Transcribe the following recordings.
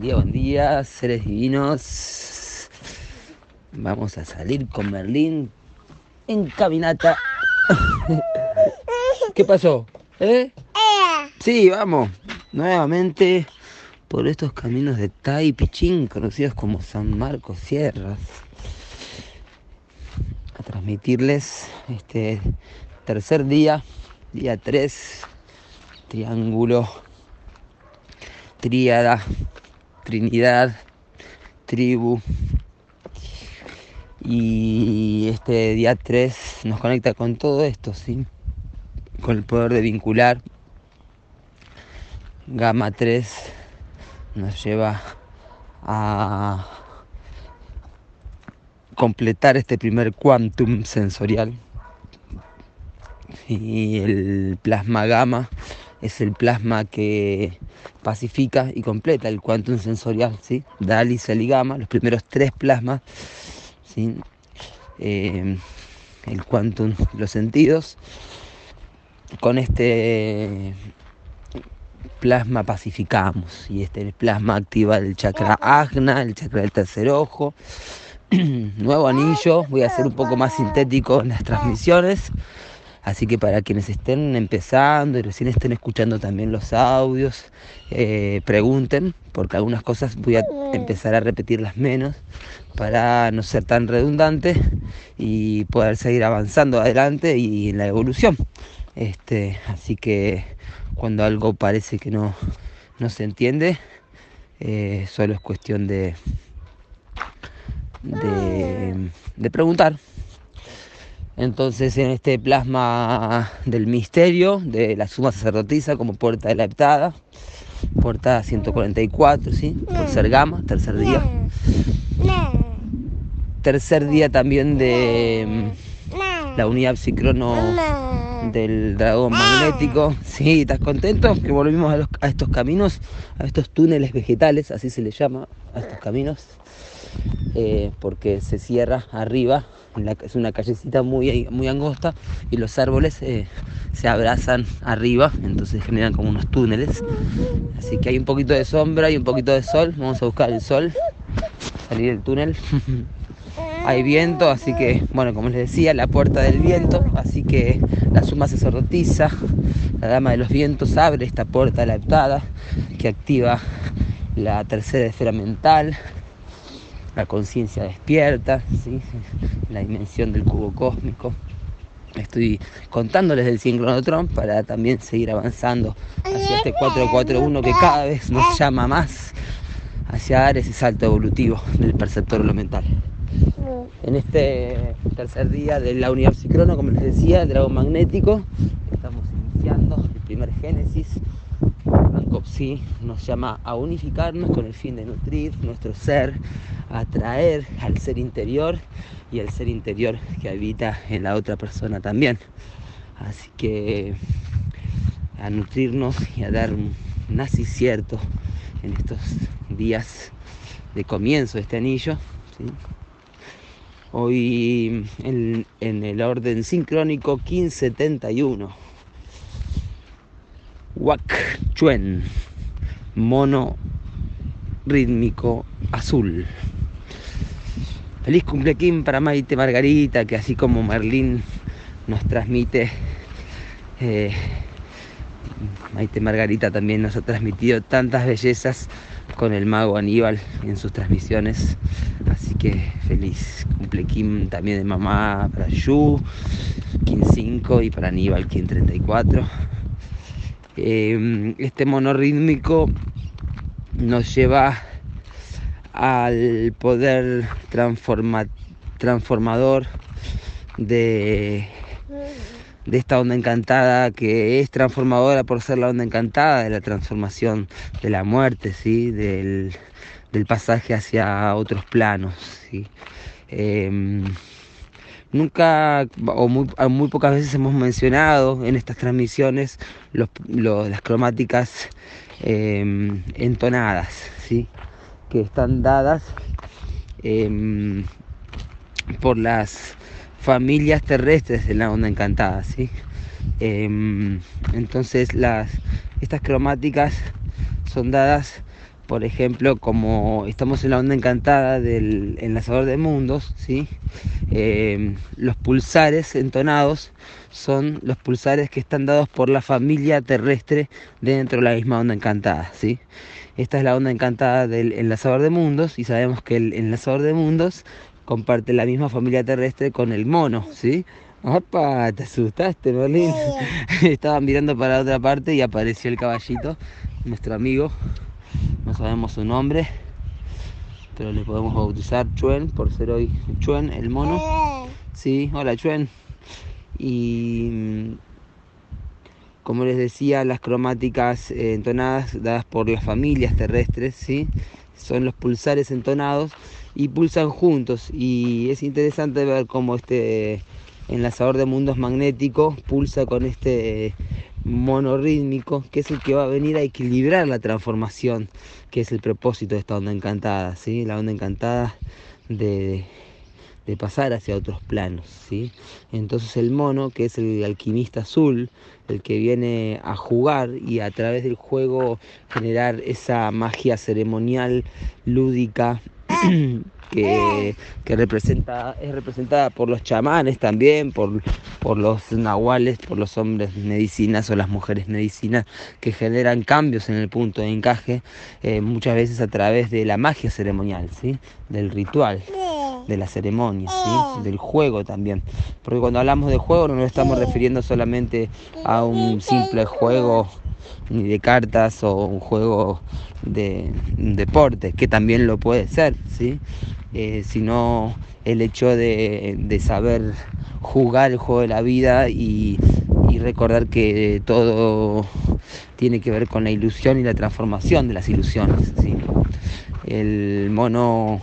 Buen día, buen día, seres divinos. Vamos a salir con Merlín en caminata. ¿Qué pasó? ¿Eh? Sí, vamos. Nuevamente por estos caminos de Tai Pichín, conocidos como San Marcos Sierras. A transmitirles este tercer día, día 3, triángulo, tríada, trinidad, tribu. Y este día 3 nos conecta con todo esto, ¿sí? Con el poder de vincular. Gama 3 nos lleva a completar este primer quantum sensorial. Y el plasma gamma es el plasma que pacifica y completa el quantum sensorial, ¿sí? Dalis, y los primeros tres plasmas, ¿sí? Eh, el quantum, los sentidos. Con este plasma pacificamos y este plasma activa el chakra agna, el chakra del tercer ojo. Nuevo anillo, voy a ser un poco más sintético en las transmisiones. Así que para quienes estén empezando y recién estén escuchando también los audios, eh, pregunten, porque algunas cosas voy a empezar a repetirlas menos para no ser tan redundante y poder seguir avanzando adelante y en la evolución. Este, así que cuando algo parece que no, no se entiende, eh, solo es cuestión de, de, preguntar. Entonces en este plasma del misterio de la suma sacerdotisa como puerta de la heptada, puerta 144, ¿sí? Por ser gama, tercer día. Tercer día también de mm, la unidad psicrono del dragón magnético. Sí, ¿estás contento? Que volvimos a, estos caminos, a estos túneles vegetales, así se le llama a estos caminos, eh, porque se cierra arriba, es una callecita muy, muy angosta y los árboles eh, se abrazan arriba, entonces generan como unos túneles. Así que hay un poquito de sombra y un poquito de sol. Vamos a buscar el sol, salir del túnel. hay viento, así que, bueno, como les decía, la puerta del viento, así que la suma se sortiza, la dama de los vientos abre esta puerta adaptada que activa la tercera esfera mental, la conciencia despierta, la dimensión del cubo cósmico. Estoy contándoles del sincronotron para también seguir avanzando hacia este 441 que cada vez nos llama más hacia dar ese salto evolutivo del perceptor lo en este tercer día de la unidad psicrono, como les decía, el dragón magnético. Estamos iniciando el primer génesis. Ancopsi nos llama a unificarnos con el fin de nutrir nuestro ser, atraer al ser interior y al ser interior que habita en la otra persona también. Así que a nutrirnos y a dar un nacicierto en estos días de comienzo de este anillo. Hoy en, el orden sincrónico 1571. Wak Chuen, mono rítmico azul. Feliz cumpleaños para Maite Margarita, que así como Merlín nos transmite, eh, Maite Margarita también nos ha transmitido tantas bellezas con el mago Aníbal en sus transmisiones. Así que feliz cumple Kim también de mamá para Yu, Kim 5 y para Aníbal Kim 34. Em, este monorítmico nos lleva al poder transformador de de esta onda encantada que es transformadora por ser la onda encantada de la transformación de la muerte, ¿sí? del, pasaje hacia otros planos. ¿sí? Em, nunca o muy, pocas veces hemos mencionado en estas transmisiones las cromáticas em, entonadas, ¿sí? que están dadas em, por las familias terrestres de la onda encantada, ¿sí? Em, entonces las, estas cromáticas son dadas por ejemplo, como estamos en la onda encantada del enlazador de mundos, ¿sí? Eh, los pulsares entonados son los pulsares que están dados por la familia terrestre dentro de la misma onda encantada. ¿sí? Esta es la onda encantada del enlazador de mundos y sabemos que el enlazador de mundos comparte la misma familia terrestre con el mono. ¿sí? ¡Opa! ¿Te asustaste, Merlín? Estaba mirando para otra parte y apareció el caballito, nuestro amigo no sabemos su nombre, pero le podemos bautizar Chuen por ser hoy Chuen, el mono. Sí, hola Chuen. Y mm, como les decía, las cromáticas eh, entonadas dadas por las familias terrestres, ¿sí? son los pulsares entonados y pulsan juntos. Y es interesante ver cómo este enlazador de mundos magnético pulsa con este monorítmico, que es el que va a venir a equilibrar la transformación, que es el propósito de esta onda encantada, ¿sí? La onda encantada de, de pasar hacia otros planos, ¿sí? Entonces el mono, que es el alquimista azul, el que viene a jugar y a través del juego generar esa magia ceremonial, lúdica, que, representa, es representada por los chamanes también, por, por los nahuales, por los hombres medicinas o las mujeres medicinas que generan cambios en el punto de encaje, eh, muchas veces a través de la magia ceremonial, ¿sí? del ritual de la ceremonia, ¿sí? del juego también. Porque cuando hablamos de juego no nos estamos refiriendo solamente a un simple juego ni de cartas o un juego de deporte, que también lo puede ser, ¿sí? Eh, sino el hecho de, saber jugar el juego de la vida y, recordar que todo tiene que ver con la ilusión y la transformación de las ilusiones. El mono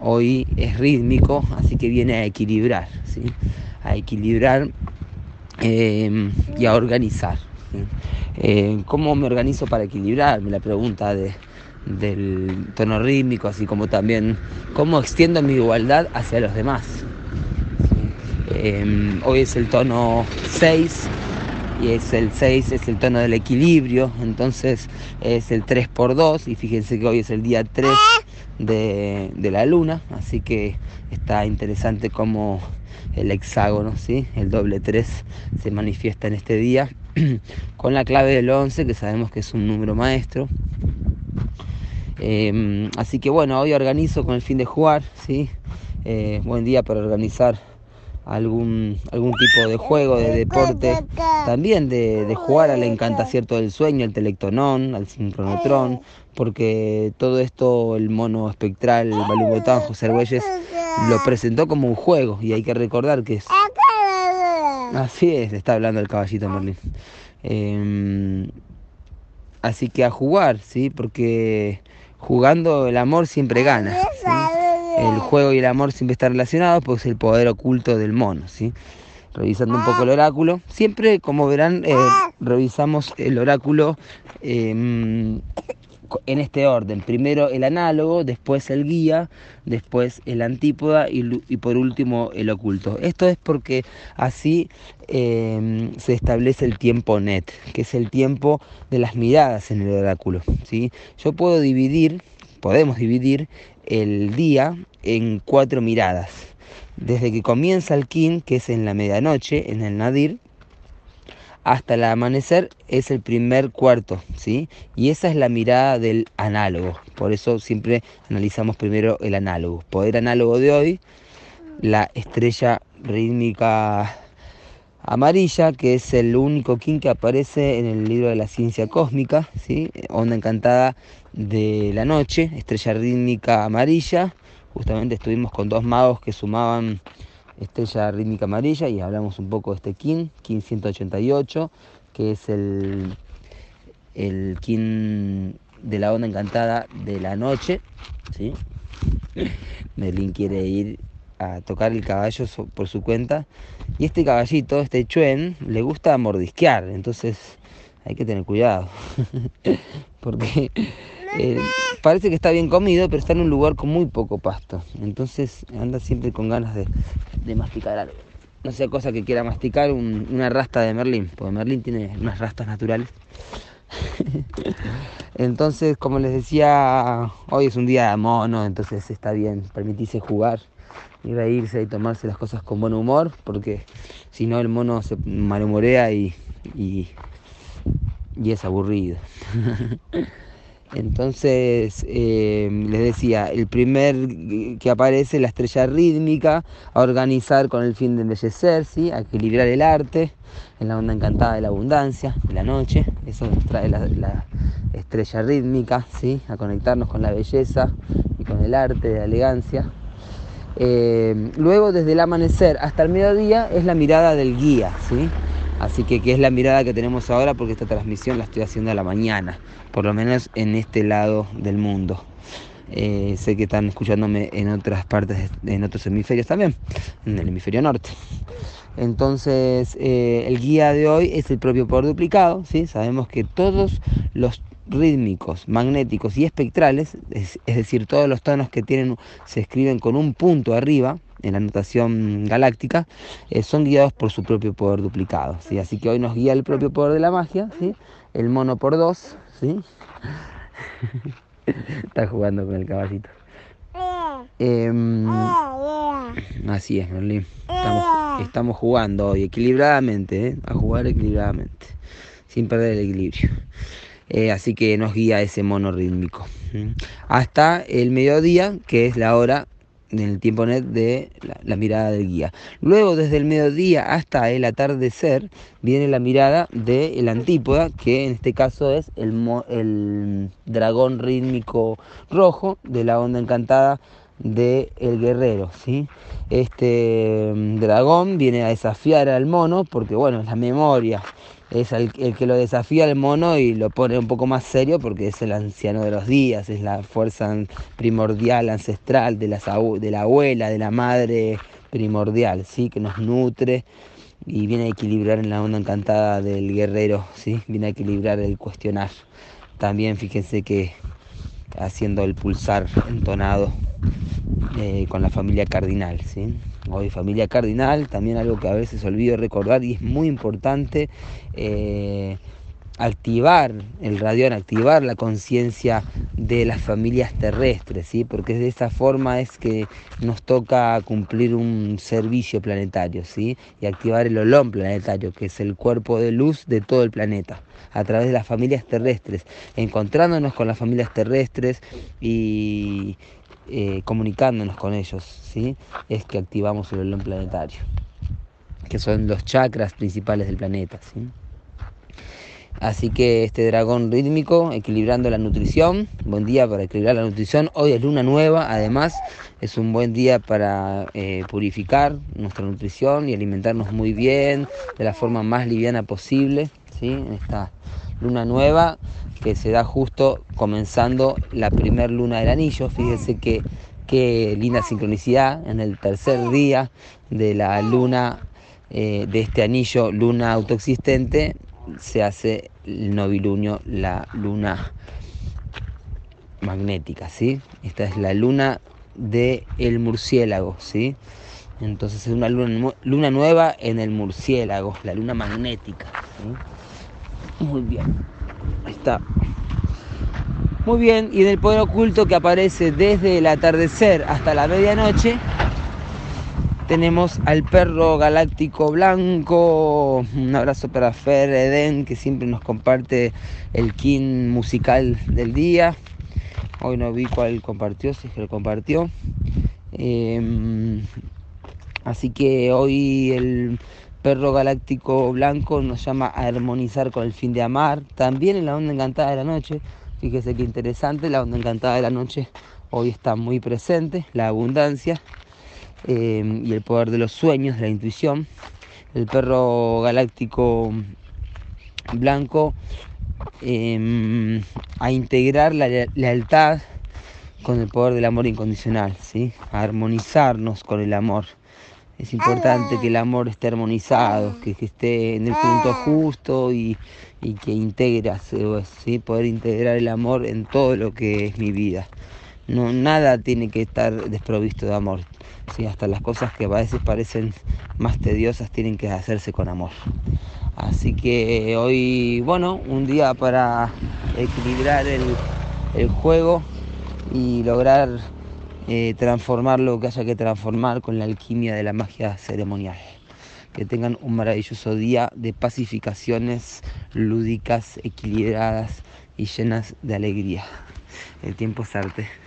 hoy es rítmico, así que viene a equilibrar, ¿sí? a equilibrar eh, y a organizar. Eh, ¿Cómo me organizo para equilibrarme? La pregunta de, del tono rítmico, así como también cómo extiendo mi igualdad hacia los demás. Em, hoy es el tono 6 y es el 6 es el tono del equilibrio, entonces es el 3 por 2 y fíjense que hoy es el día 3 de, la luna, así que está interesante cómo el hexágono, ¿sí? el doble 3 se manifiesta en este día con la clave del 11 que sabemos que es un número maestro. Em, así que bueno, hoy organizo con el fin de jugar, ¿sí? Eh, buen día para organizar algún, algún tipo de juego, de deporte, también de, jugar al encantacierto del sueño, al telectonón, al sincronotrón, porque todo esto el mono espectral, Balubotán, José Argüelles, lo presentó como un juego y hay que recordar que es... Así es, está hablando el caballito Merlín. Em, así que a jugar, ¿sí? Porque jugando el amor siempre gana. El juego y el amor siempre están relacionados porque es el poder oculto del mono. ¿sí? Revisando un poco el oráculo, siempre, como verán, eh, revisamos el oráculo em, en este orden. Primero el análogo, después el guía, después el antípoda y, por último el oculto. Esto es porque así em, se establece el tiempo net, que es el tiempo de las miradas en el oráculo. ¿sí? Yo puedo dividir, podemos dividir el día en cuatro miradas. Desde que comienza el kin, que es en la medianoche, en el nadir, hasta el amanecer es el primer cuarto, ¿sí? Y esa es la mirada del análogo. Por eso siempre analizamos primero el análogo. Poder análogo de hoy, la estrella rítmica amarilla, que es el único kin que aparece en el libro de la ciencia cósmica, ¿sí? Onda encantada de la noche, estrella rítmica amarilla. Justamente estuvimos con dos magos que sumaban estrella rítmica amarilla y hablamos un poco de este kin, kin 188, que es el, el de la onda encantada de la noche. ¿sí? Merlin quiere ir a tocar el caballo por su cuenta. Y este caballito, este chuen, le gusta mordisquear, entonces hay que tener cuidado. Porque eh, parece que está bien comido, pero está en un lugar con muy poco pasto. Entonces anda siempre con ganas de, masticar algo. No sea cosa que quiera masticar una rasta de Merlín, porque Merlín tiene unas rastas naturales. entonces, como les decía, hoy es un día de mono, entonces está bien permitirse jugar y reírse y tomarse las cosas con buen humor, porque si no el mono se malhumorea y, y, es aburrido. Entonces, eh, les decía, el primer que aparece, la estrella rítmica, a organizar con el fin de embellecer, ¿sí? a equilibrar el arte, en la onda encantada de la abundancia, de la noche, eso nos trae la, estrella rítmica, ¿sí? a conectarnos con la belleza y con el arte, de la elegancia. Eh, luego, desde el amanecer hasta el mediodía, es la mirada del guía, ¿sí? Así que, ¿qué es la mirada que tenemos ahora? Porque esta transmisión la estoy haciendo a la mañana, por lo menos en este lado del mundo. Eh, sé que están escuchándome en otras partes, en otros hemisferios también, en el hemisferio norte. Entonces, eh, el guía de hoy es el propio poder duplicado. ¿sí? Sabemos que todos los rítmicos, magnéticos y espectrales, es, decir, todos los tonos que tienen se escriben con un punto arriba, en la notación galáctica, eh, son guiados por su propio poder duplicado. ¿sí? Así que hoy nos guía el propio poder de la magia, el mono por dos. ¿sí? Está jugando con el caballito. Em, así es, Merlin. Estamos, jugando hoy equilibradamente, ¿eh? a jugar equilibradamente, sin perder el equilibrio. Eh, así que nos guía ese mono rítmico. Hasta el mediodía, que es la hora en el tiempo net de la, mirada del guía. Luego, desde el mediodía hasta el atardecer, viene la mirada del el antípoda, que en este caso es el, el dragón rítmico rojo de la onda encantada de El Guerrero, ¿sí? Este mm, dragón viene a desafiar al mono porque, bueno, es la memoria, es el, que lo desafía al mono y lo pone un poco más serio porque es el anciano de los días, es la fuerza primordial, ancestral de la, de la abuela, de la madre primordial, ¿sí? Que nos nutre y viene a equilibrar en la onda encantada del guerrero, ¿sí? Viene a equilibrar el cuestionar. También fíjense que haciendo el pulsar entonado eh, con la familia cardinal. ¿sí? Hoy familia cardinal, también algo que a veces olvido recordar y es muy importante eh, activar el radión, activar la conciencia de las familias terrestres, ¿sí? porque de esa forma es que nos toca cumplir un servicio planetario ¿sí? y activar el olón planetario, que es el cuerpo de luz de todo el planeta, a través de las familias terrestres, encontrándonos con las familias terrestres y eh, comunicándonos con ellos, ¿sí? es que activamos el olón planetario, que son los chakras principales del planeta. ¿sí? Así que este dragón rítmico, equilibrando la nutrición, buen día para equilibrar la nutrición. Hoy es luna nueva, además es un buen día para eh, purificar nuestra nutrición y alimentarnos muy bien, de la forma más liviana posible. ¿sí? Esta luna nueva que se da justo comenzando la primer luna del anillo. Fíjense que qué linda sincronicidad en el tercer día de la luna eh, de este anillo, luna autoexistente, se hace el novilunio, la luna magnética, ¿sí? Esta es la luna de el murciélago, ¿sí? Entonces es una luna, luna nueva en el murciélago, la luna magnética. Muy bien, ahí está. Muy bien, y en el poder oculto que aparece desde el atardecer hasta la medianoche, tenemos al perro galáctico blanco. Un abrazo para Fer Eden, que siempre nos comparte el kin musical del día. Hoy no vi cuál compartió, si es que lo compartió. Em, así que hoy el perro galáctico blanco nos llama a armonizar con el fin de amar. También en la onda encantada de la noche. Fíjese qué interesante, la onda encantada de la noche hoy está muy presente, la abundancia Em, y el poder de los sueños, de la intuición. El perro galáctico blanco em, a integrar la lealtad con el poder del amor incondicional, ¿sí? a armonizarnos con el amor. Es importante que el amor esté armonizado, que, esté en el punto justo y, que integre, ¿sí? poder integrar el amor en todo lo que es mi vida. No, nada tiene que estar desprovisto de amor. ¿sí? Hasta las cosas que a veces parecen más tediosas tienen que hacerse con amor. Así que hoy, bueno, un día para equilibrar el, el juego y lograr eh, transformar lo que haya que transformar con la alquimia de la magia ceremonial. Que tengan un maravilloso día de pacificaciones lúdicas, equilibradas y llenas de alegría. El tiempo es arte.